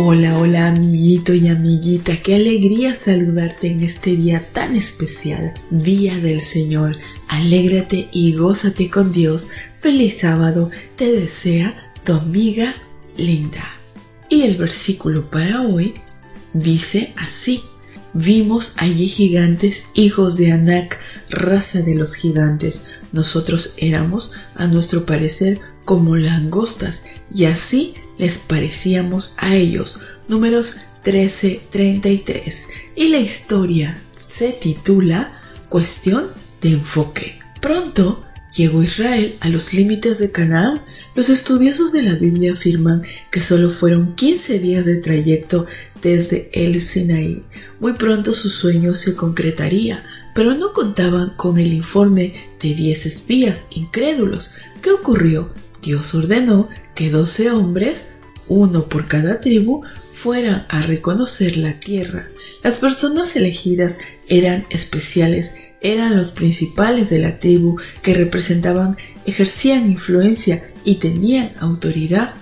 Hola, hola amiguito y amiguita, qué alegría saludarte en este día tan especial, Día del Señor. Alégrate y gózate con Dios. Feliz sábado, te desea tu amiga Linda. Y el versículo para hoy dice así. Vimos allí gigantes, hijos de Anak, raza de los gigantes. Nosotros éramos, a nuestro parecer, como langostas, y así les parecíamos a ellos. Números 13:33. Y la historia se titula Cuestión de enfoque. Pronto llegó Israel a los límites de Canaán. Los estudiosos de la Biblia afirman que solo fueron 15 días de trayecto desde el Sinaí. Muy pronto su sueño se concretaría, pero no contaban con el informe de 10 espías incrédulos. ¿Qué ocurrió? Dios ordenó que doce hombres, uno por cada tribu, fueran a reconocer la tierra. Las personas elegidas eran especiales, eran los principales de la tribu que representaban, ejercían influencia y tenían autoridad.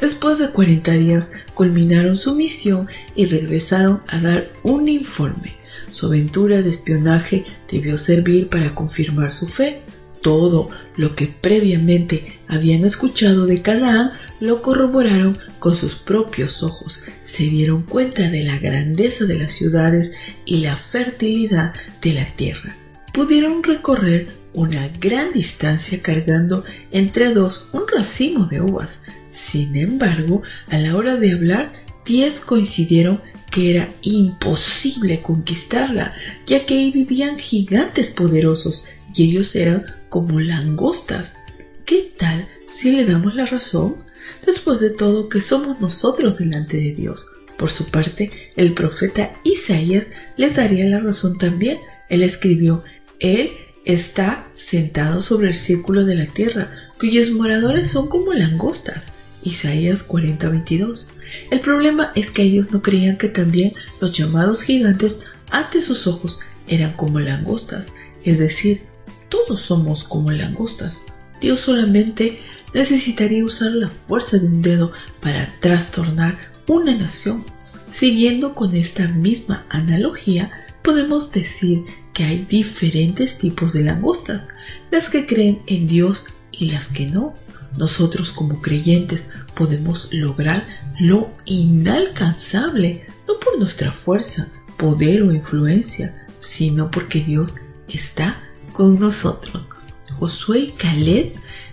Después de 40 días culminaron su misión y regresaron a dar un informe. Su aventura de espionaje debió servir para confirmar su fe. Todo lo que previamente habían escuchado de Canaán lo corroboraron con sus propios ojos. Se dieron cuenta de la grandeza de las ciudades y la fertilidad de la tierra. Pudieron recorrer una gran distancia cargando entre dos un racimo de uvas. Sin embargo, a la hora de hablar, diez coincidieron que era imposible conquistarla, ya que ahí vivían gigantes poderosos y ellos eran como langostas. ¿Qué tal si le damos la razón? Después de todo, que somos nosotros delante de Dios. Por su parte, el profeta Isaías les daría la razón también. Él escribió, Él está sentado sobre el círculo de la tierra, cuyos moradores son como langostas. Isaías 40:22. El problema es que ellos no creían que también los llamados gigantes ante sus ojos eran como langostas, es decir, todos somos como langostas. Dios solamente necesitaría usar la fuerza de un dedo para trastornar una nación. Siguiendo con esta misma analogía, podemos decir que hay diferentes tipos de langostas, las que creen en Dios y las que no. Nosotros como creyentes podemos lograr lo inalcanzable, no por nuestra fuerza, poder o influencia, sino porque Dios está con nosotros. Josué y Caleb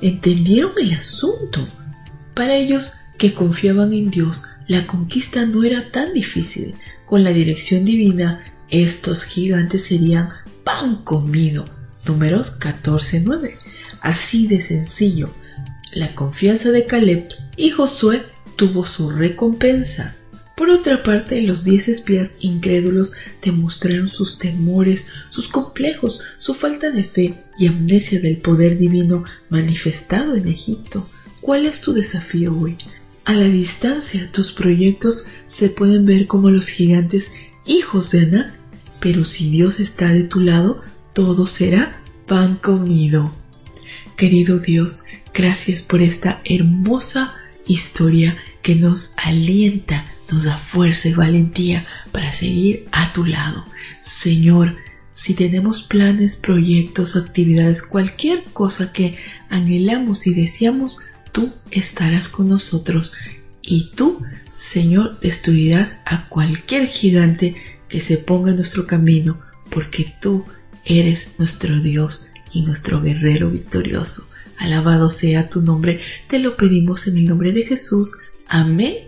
entendieron el asunto. Para ellos que confiaban en Dios, la conquista no era tan difícil. Con la dirección divina, estos gigantes serían pan comido. Números 14.9. Así de sencillo. La confianza de Caleb y Josué tuvo su recompensa. Por otra parte, los diez espías incrédulos demostraron sus temores, sus complejos, su falta de fe y amnesia del poder divino manifestado en Egipto. ¿Cuál es tu desafío hoy? A la distancia, tus proyectos se pueden ver como los gigantes hijos de Aná, pero si Dios está de tu lado, todo será pan comido. Querido Dios, gracias por esta hermosa historia que nos alienta nos da fuerza y valentía para seguir a tu lado. Señor, si tenemos planes, proyectos, actividades, cualquier cosa que anhelamos y deseamos, tú estarás con nosotros y tú, Señor, destruirás a cualquier gigante que se ponga en nuestro camino, porque tú eres nuestro Dios y nuestro guerrero victorioso. Alabado sea tu nombre, te lo pedimos en el nombre de Jesús. Amén